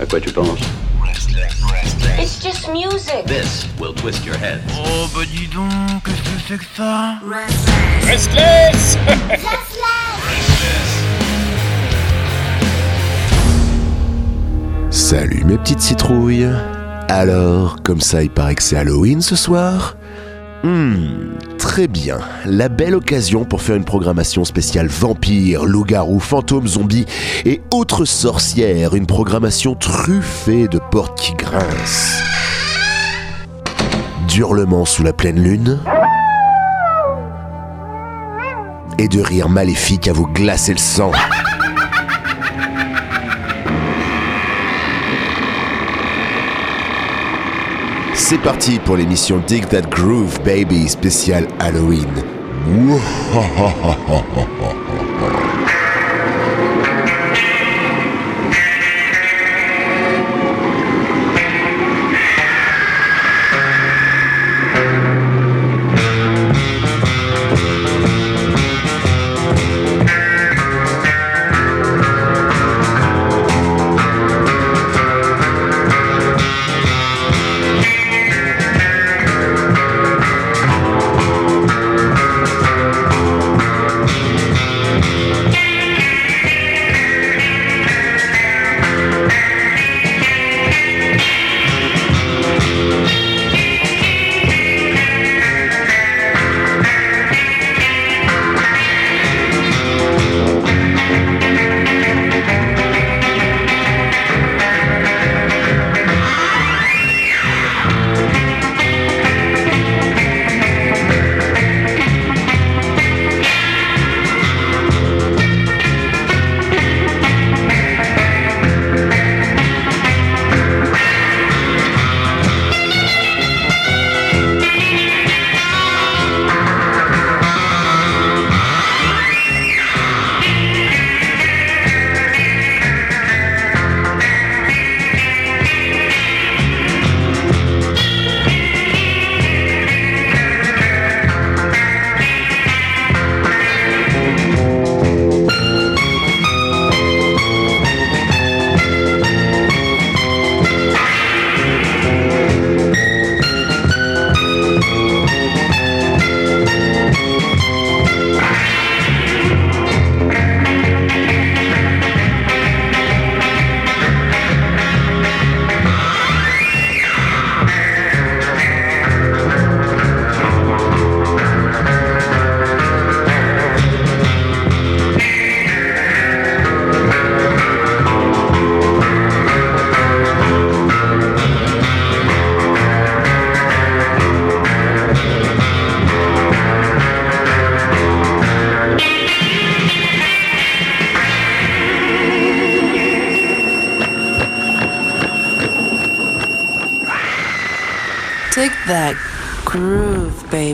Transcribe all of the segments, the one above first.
À quoi tu penses It's just music. This will twist your head. Oh bah dis donc, qu'est-ce que c'est que ça Restless Salut mes petites citrouilles. Alors, comme ça il paraît que c'est Halloween ce soir Hmm, très bien. La belle occasion pour faire une programmation spéciale vampires, loups-garous, fantômes, zombies et autres sorcières. Une programmation truffée de portes qui grincent. D'hurlements sous la pleine lune. Et de rires maléfiques à vous glacer le sang. C'est parti pour l'émission Dig That Groove Baby spécial Halloween.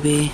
baby.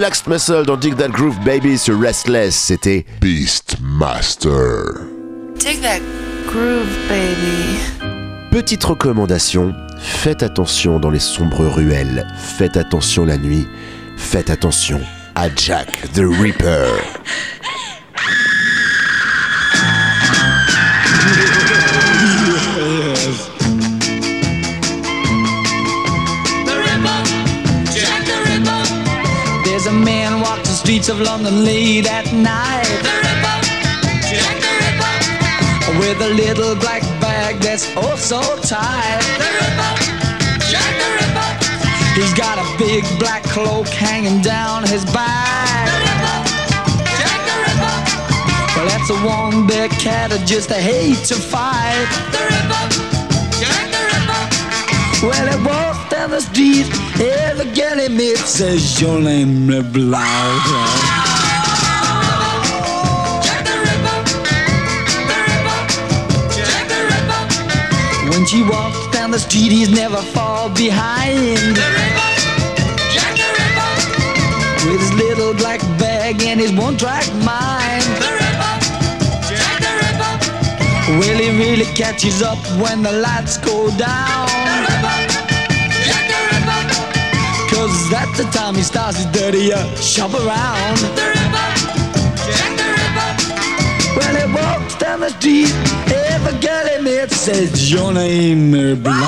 Relaxed Muscle dans Dig That Groove Baby sur Restless, c'était Beastmaster. Take that groove, baby. Petite recommandation, faites attention dans les sombres ruelles, faites attention la nuit, faites attention à Jack the Ripper. streets of London late at night. The Ripper, Jack the Ripper. With a little black bag that's oh so tight. The Ripper, Jack the Ripper. He's got a big black cloak hanging down his back. The Ripper, Jack the Ripper. Well, that's a one big cat that just hate to fight. The Ripper, Jack the Ripper. Well, he walks down the street, every girl he meets says your name is Blau. Jack the Ripper, the Ripper, Jack the Ripper. street, he's never fall behind. The Ripper, Jack the Ripper. With his little black bag and his one-track mind. The Ripper, Jack the Ripper. Well, he really catches up when the lights go down. Time he starts his dirty uh, shop around. The Ripper, Jack the Ripper. When he walks down the street, every girl he meets says, Your name is Blonde.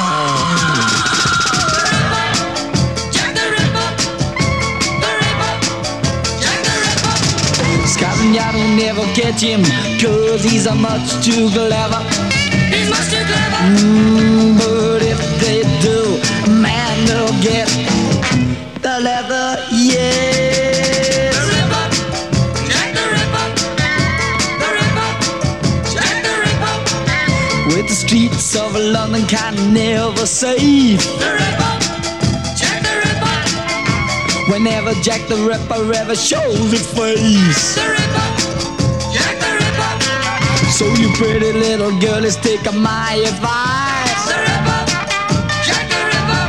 Jack Jack. Scotland Yard will never catch him, cause he's a much too clever. He's much too clever. Mm, but if they do, man, they'll get of London of never safe. The Ripper, Jack the Ripper. Whenever Jack the Ripper ever shows his face. The Ripper, Jack the Ripper. So you pretty little girlies take my advice The Ripper, Jack the Ripper.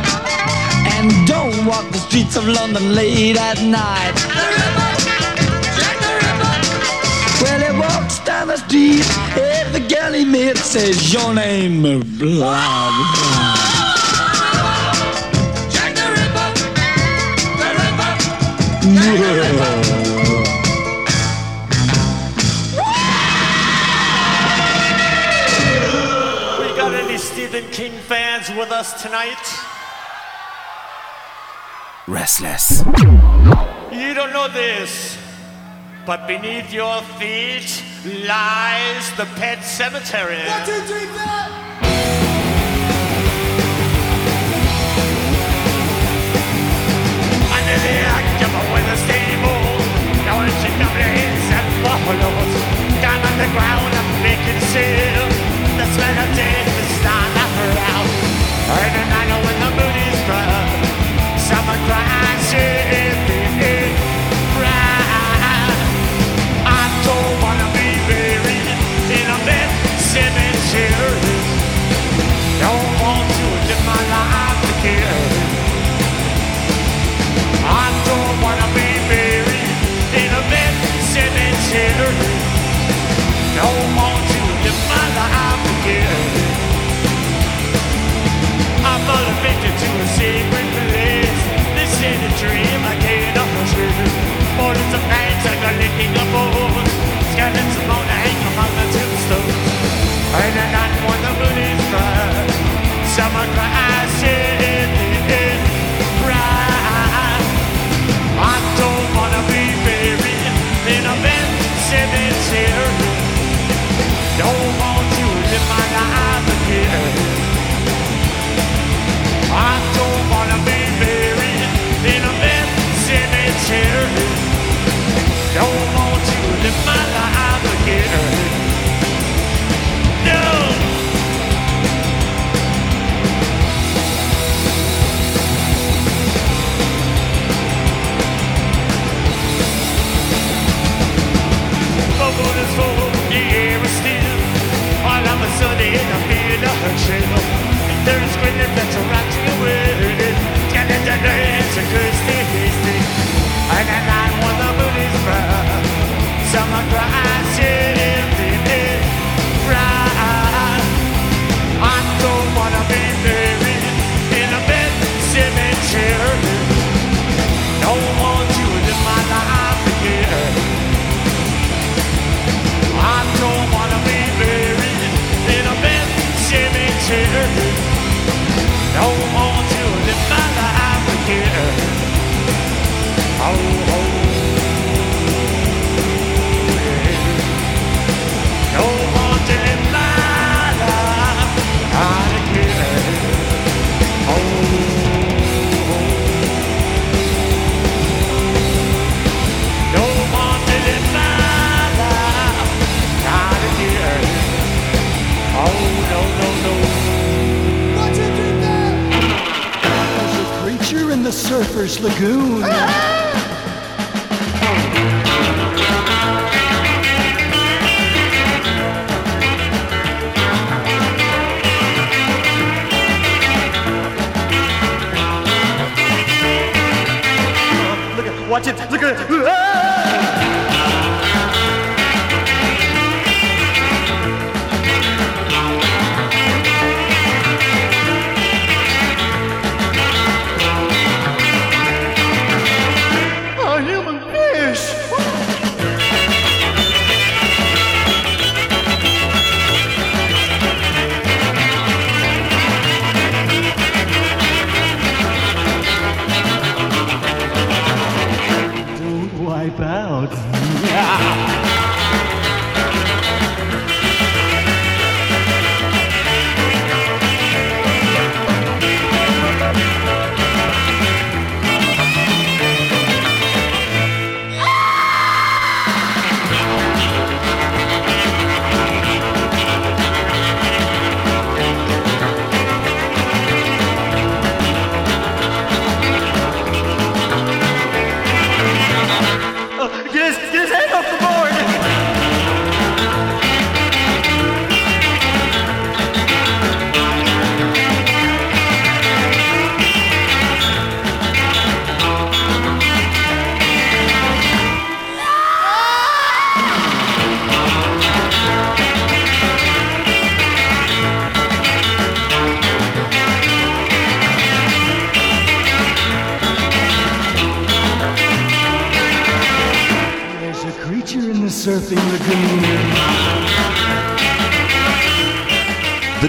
and don't walk the streets of London late at night. The Ripper, Jack the Ripper. When he walks down the street, eh, every girl he meets says your name, blah blah. Jack the Ripper. The Ripper, Jack the Ripper. We got any Stephen King fans with us tonight? Restless. You don't know this, but beneath your feet lies the pet cemetery. Under the October with a stable, now it's a double hits and. Down on the ground, a sudden, I feel summer cries in lagoon.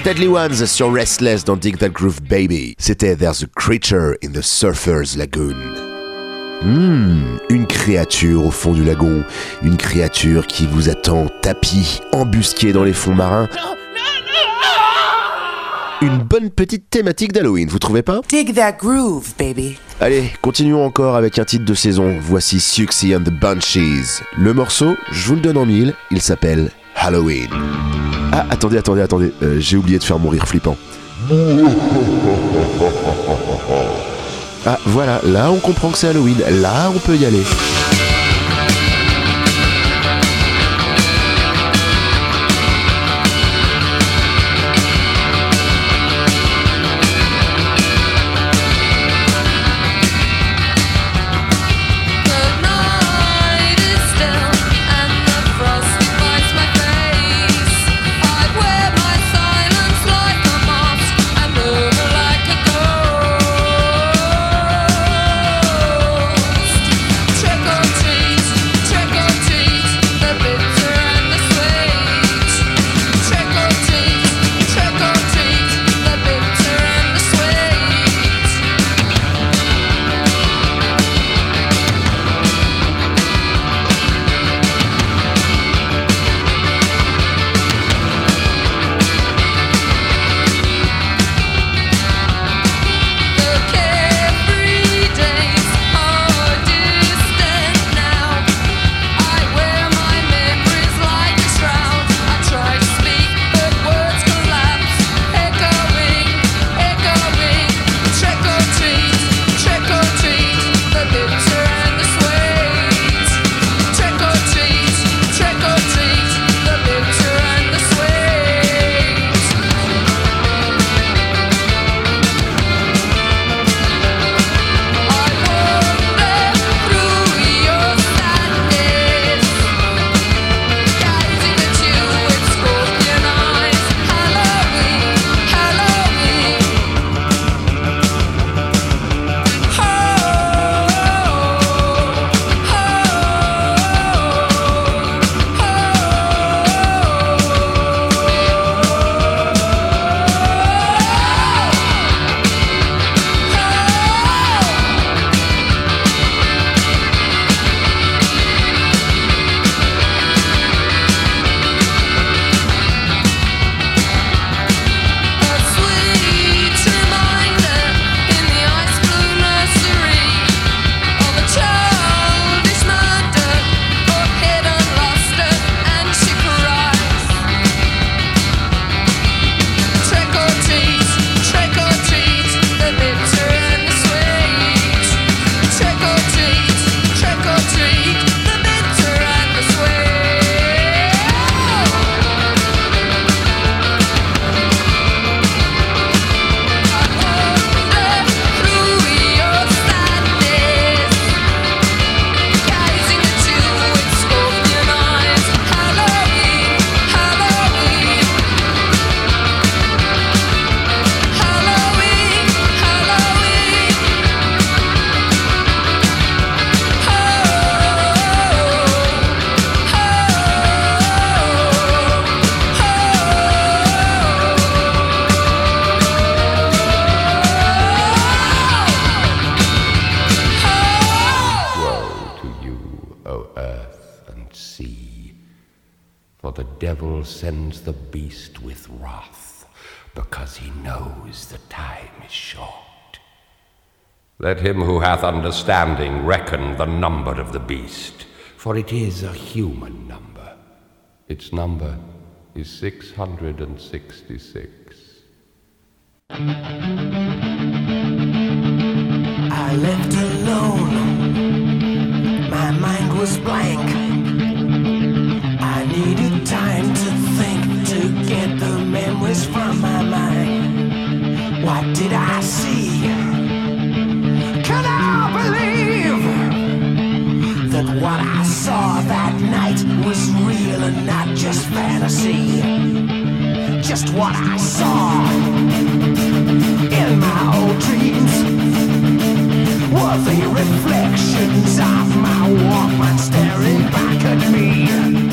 Deadly Ones sur Restless dans Dig That Groove Baby. C'était There's a Creature in the Surfer's Lagoon. Hmm, une créature au fond du lagon, une créature qui vous attend tapis, embusqué dans les fonds marins. Une bonne petite thématique d'Halloween, vous trouvez pas? Dig that groove, baby. Allez, continuons encore avec un titre de saison. Voici Suxy and the Bunchies. Le morceau, je vous le donne en mille, il s'appelle Halloween. Ah, attendez, attendez, attendez, euh, j'ai oublié de faire mon rire flippant. Ah, voilà, là on comprend que c'est Halloween, là on peut y aller. beast with wrath, because he knows the time is short. Let him who hath understanding reckon the number of the beast, for it is a human number. Its number is 666. I lived alone. My mind was blank. did I see? Can I believe that what I saw that night was real and not just fantasy? Just what I saw in my old dreams were the reflections of my Walkman staring back at me.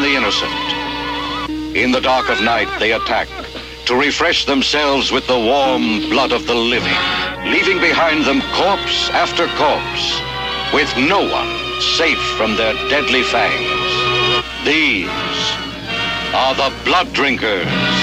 the innocent. In the dark of night, they attack to refresh themselves with the warm blood of the living, leaving behind them corpse after corpse, with no one safe from their deadly fangs. These are the blood drinkers.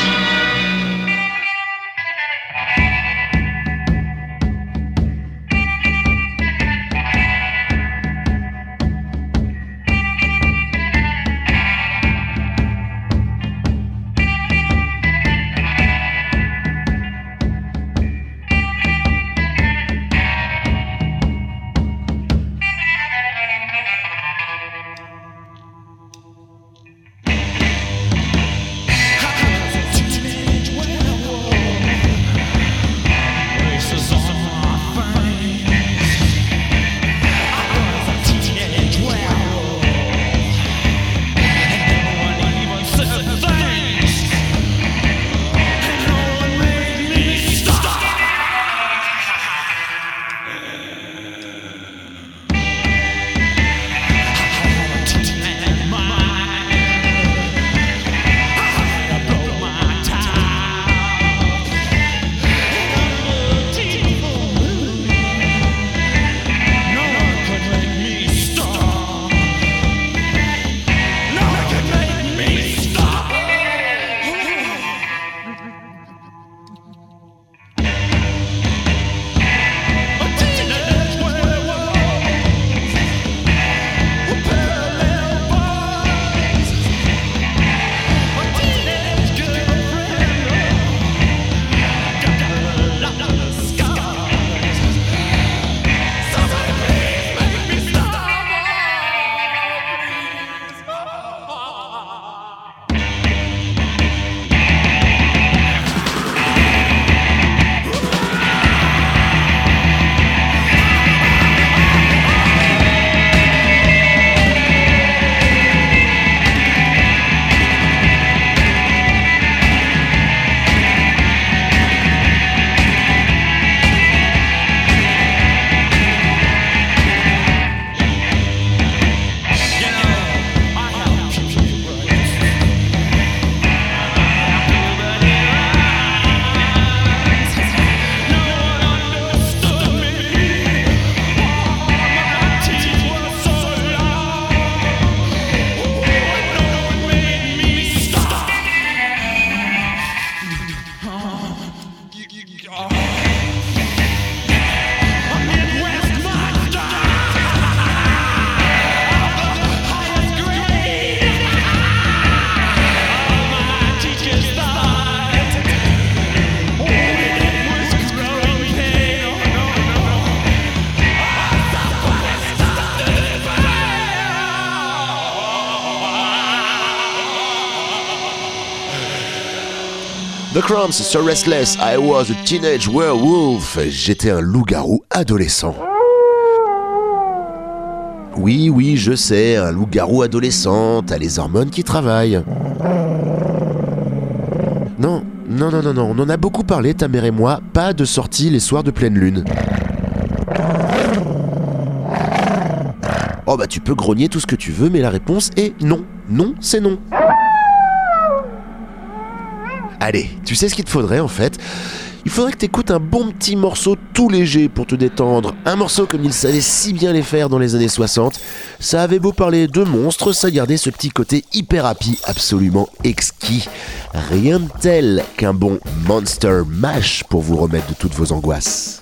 Crumbs, So Restless, I was a teenage werewolf. J'étais un loup-garou adolescent. Oui, oui, je sais, un loup-garou adolescent, t'as les hormones qui travaillent. Non, non, non, non, non, on en a beaucoup parlé, ta mère et moi, pas de sortie les soirs de pleine lune. Oh bah tu peux grogner tout ce que tu veux, mais la réponse est non. Non, c'est non. Allez, tu sais ce qu'il te faudrait en fait? Il faudrait que t'écoutes un bon petit morceau tout léger pour te détendre. Un morceau comme il savait si bien les faire dans les années 60. Ça avait beau parler de monstres, ça gardait ce petit côté hyper happy absolument exquis. Rien de tel qu'un bon Monster Mash pour vous remettre de toutes vos angoisses.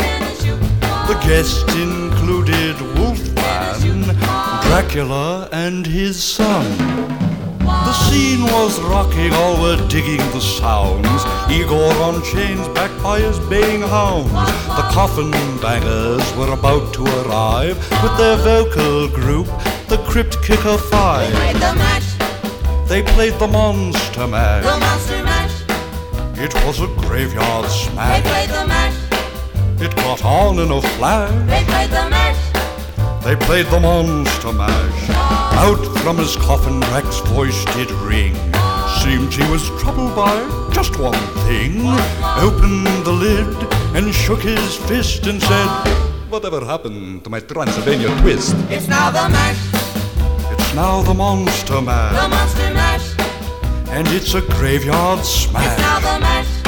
The guests included Wolfman, Dracula, and his son. The scene was rocking, all were digging the sounds. Igor on chains, backed by his baying hounds. The coffin bangers were about to arrive with their vocal group, the Crypt Kicker Five. They played the mash. They played the Monster Mash. The monster mash. It was a graveyard They smash. Played the mash. It caught on in a flash. They played the mash. They played the Monster Mash. Out from his coffin, Drac's voice did ring. Seemed he was troubled by just one thing. Opened the lid and shook his fist and said, Whatever happened to my Transylvania twist? It's now the mash. It's now the Monster mash. The monster mash. And it's a graveyard smash. It's now the mash.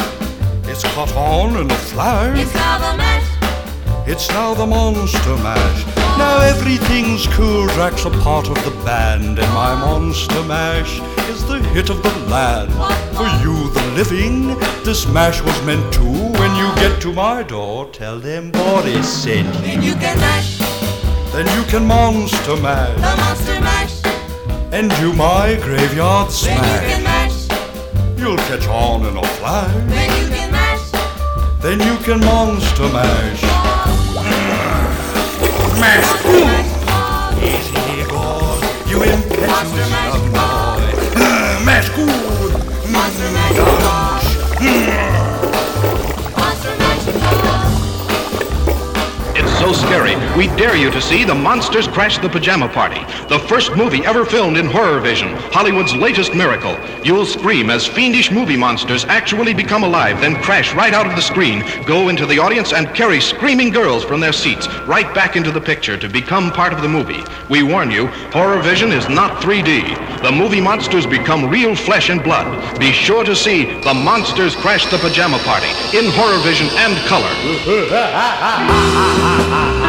Caught on in a flash. It's now the mash. It's now the Monster Mash. Now everything's cool. Drac's a part of the band, and my Monster Mash is the hit of the land. For you, the living, this mash was meant to. When you get to my door, tell them Boris sent you. Then you can mash. Then you can Monster mash. The monster mash. and do my graveyard smash. Then you can mash. You'll catch on in a flash. Then you can Monster Mash. Mash. Easy, Igor, you impetuous so scary, we dare you to see The Monsters Crash the Pajama Party, the first movie ever filmed in Horror Vision, Hollywood's latest miracle. You'll scream as fiendish movie monsters actually become alive, then crash right out of the screen, go into the audience, and carry screaming girls from their seats right back into the picture to become part of the movie. We warn you, Horror Vision is not 3D. The movie monsters become real flesh and blood. Be sure to see The Monsters Crash the Pajama Party in Horror Vision and color. So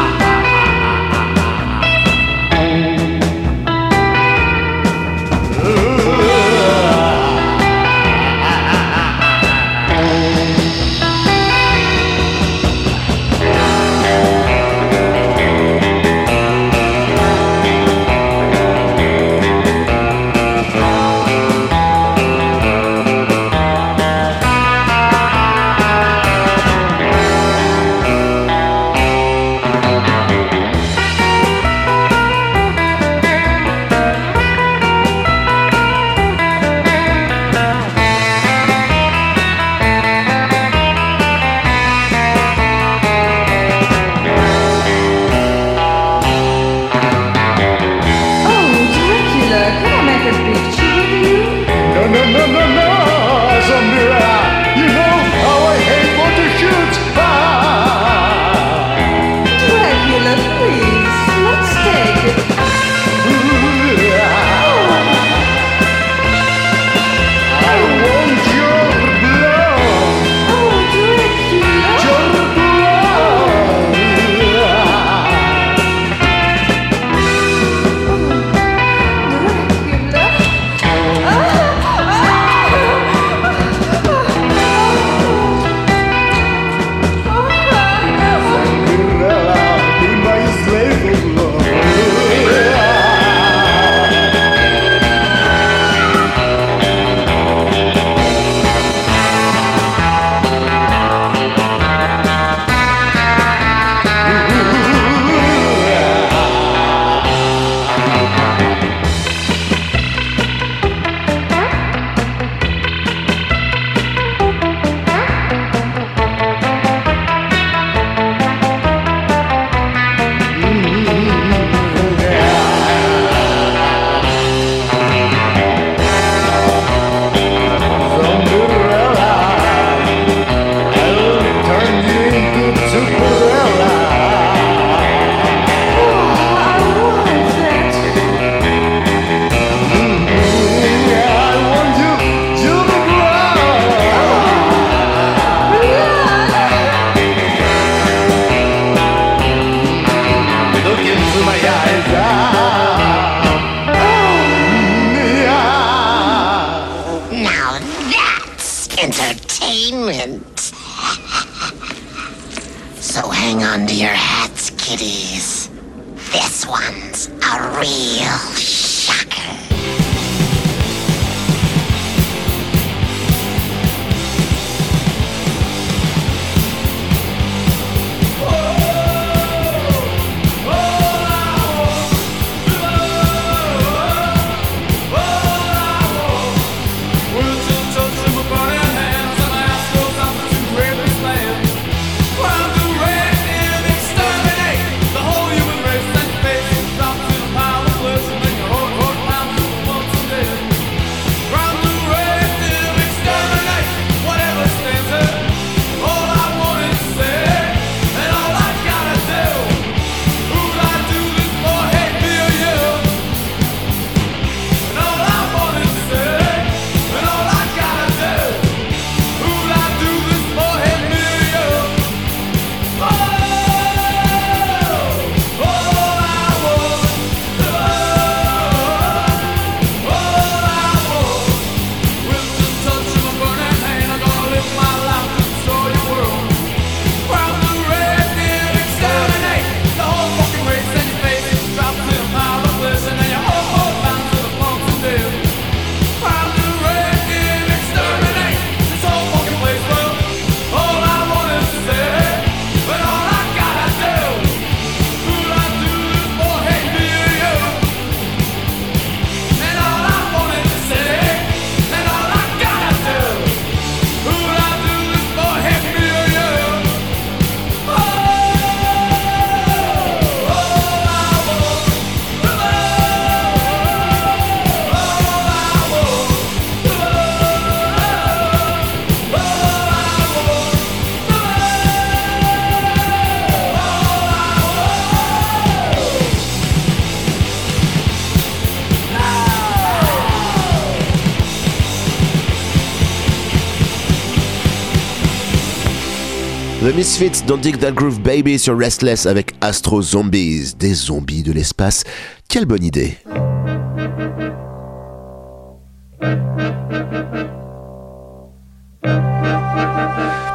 Misfits Don't Dig That Groove Baby sur Restless avec Astro Zombies, des zombies de l'espace. Quelle bonne idée!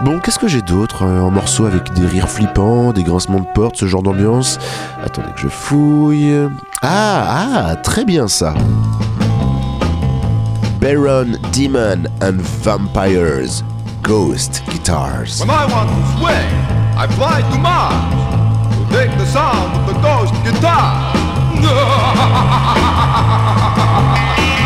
Bon, qu'est-ce que j'ai d'autre euh, en morceaux avec des rires flippants, des grincements de porte, ce genre d'ambiance? Attendez que je fouille. Ah, ah, très bien ça. Baron, Demon and Vampires. Ghost Guitars. When I want to swing, I fly to Mars to take the sound of the ghost guitar.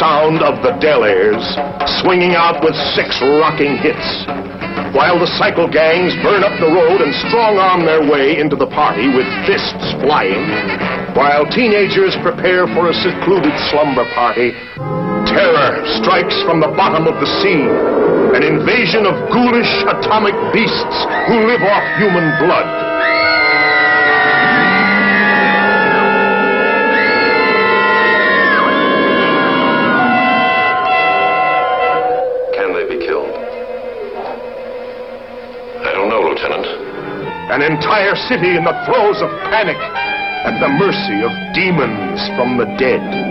sound of the Delaires, swinging out with six rocking hits. While the cycle gangs burn up the road and strong arm their way into the party with fists flying. While teenagers prepare for a secluded slumber party, terror strikes from the bottom of the sea. An invasion of ghoulish atomic beasts who live off human blood. An entire city in the throes of panic at the mercy of demons from the dead.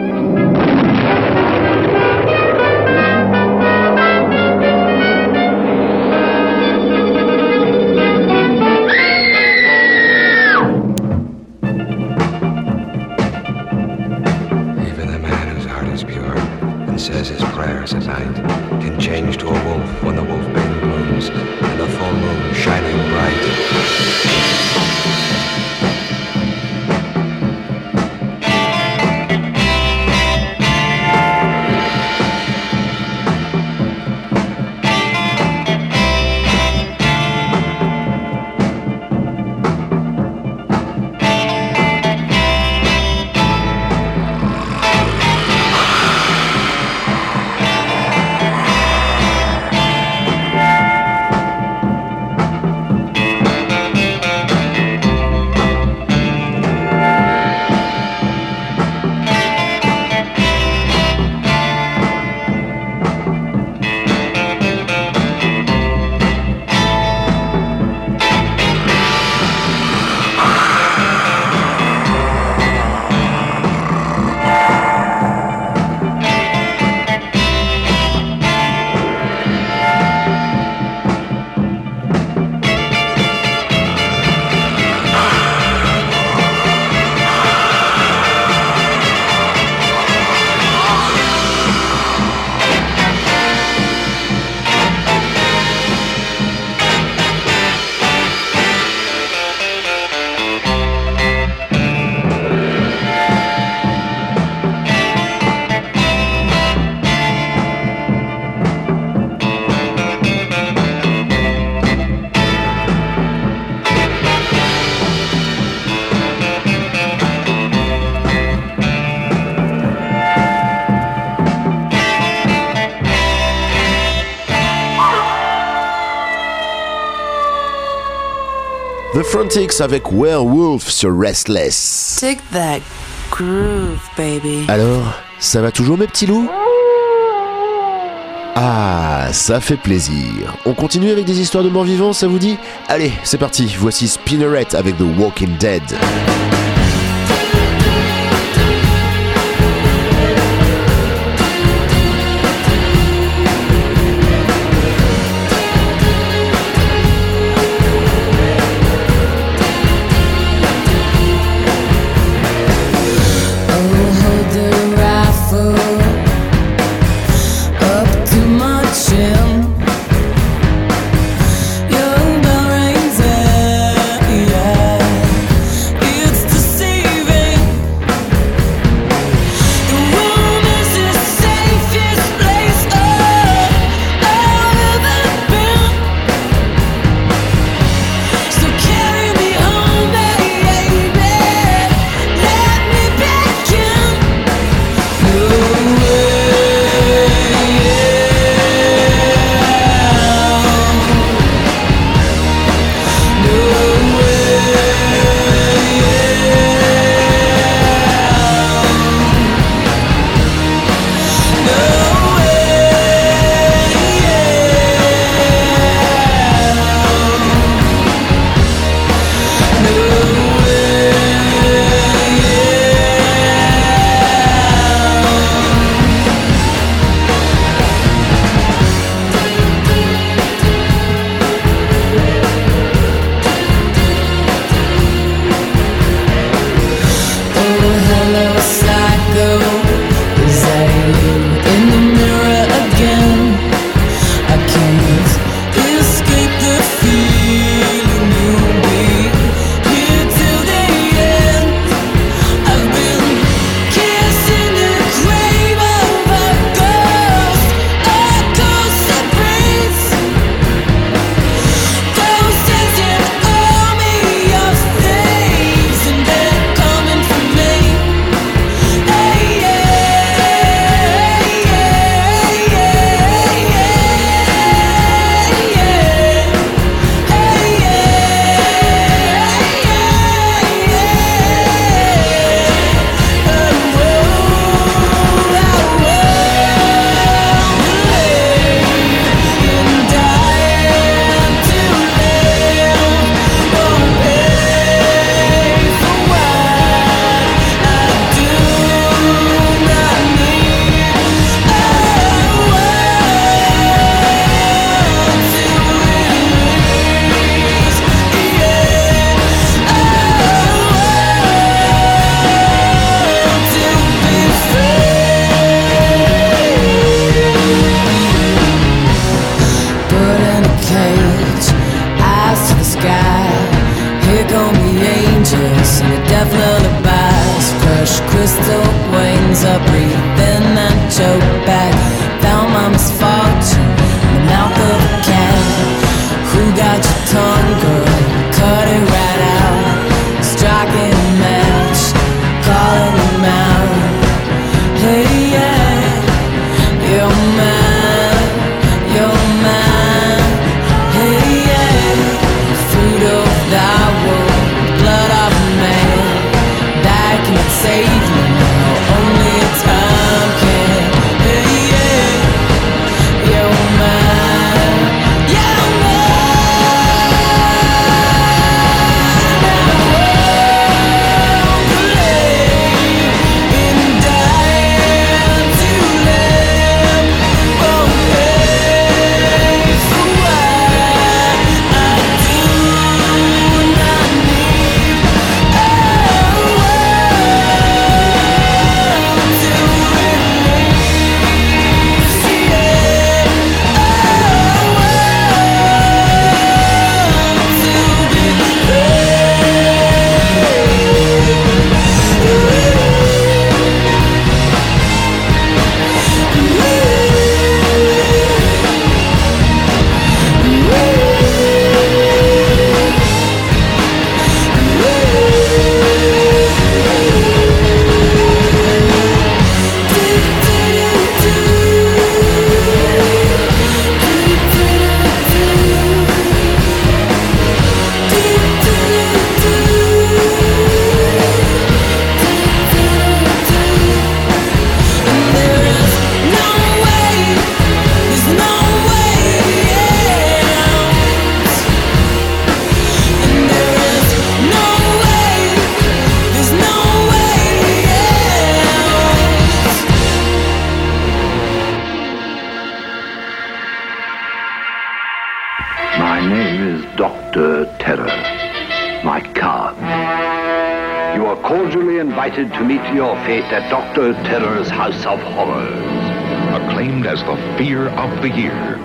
Avec Werewolf sur Restless. Dig that groove, baby. Alors, ça va toujours mes petits loups? Ah, ça fait plaisir. On continue avec des histoires de morts vivants, ça vous dit? Allez, c'est parti, voici Spinneret avec The Walking Dead. Dr. Terror's House of Horrors. Acclaimed as the fear of the year.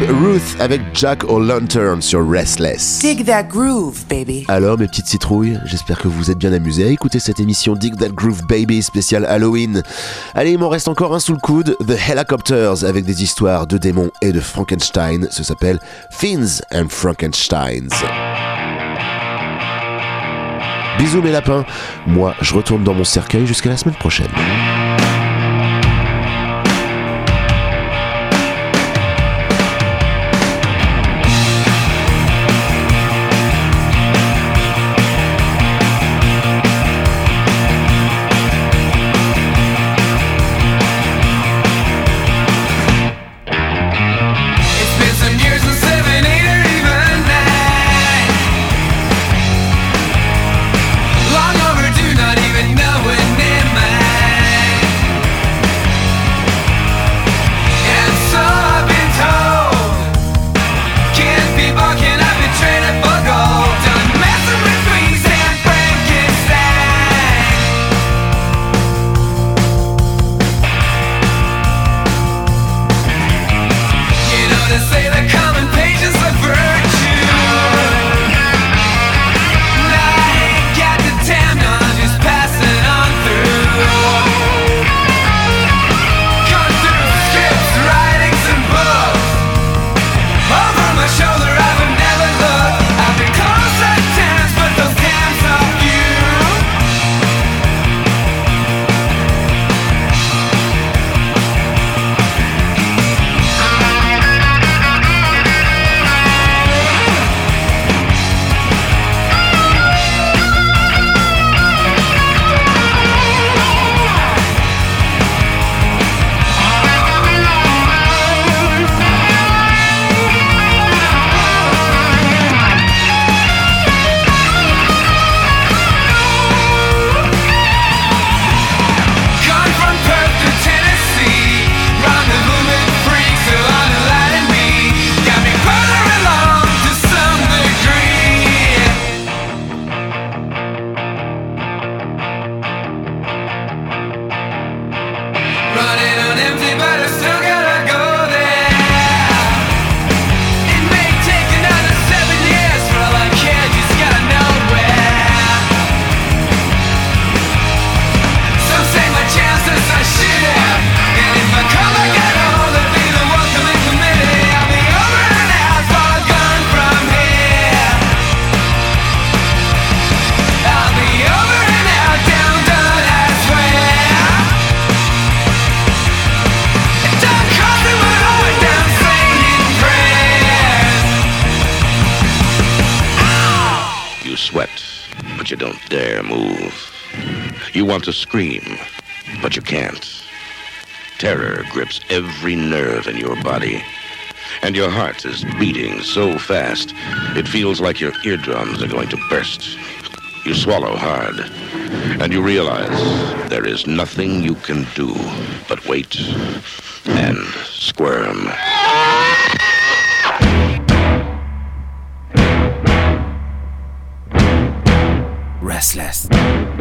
Babe Ruth avec Jack O'Lantern sur Restless. Dig that groove, baby. Alors mes petites citrouilles, j'espère que vous êtes bien amusés à écouter cette émission Dig That Groove Baby spécial Halloween. Allez, il m'en reste encore un sous le coude, The Helicopters avec des histoires de démons et de Frankenstein. Ce s'appelle Fins and Frankensteins. Bisous mes lapins, moi je retourne dans mon cercueil jusqu'à la semaine prochaine. Want to scream, but you can't. Terror grips every nerve in your body. And your heart is beating so fast, it feels like your eardrums are going to burst. You swallow hard, and you realize there is nothing you can do but wait and squirm. Restless.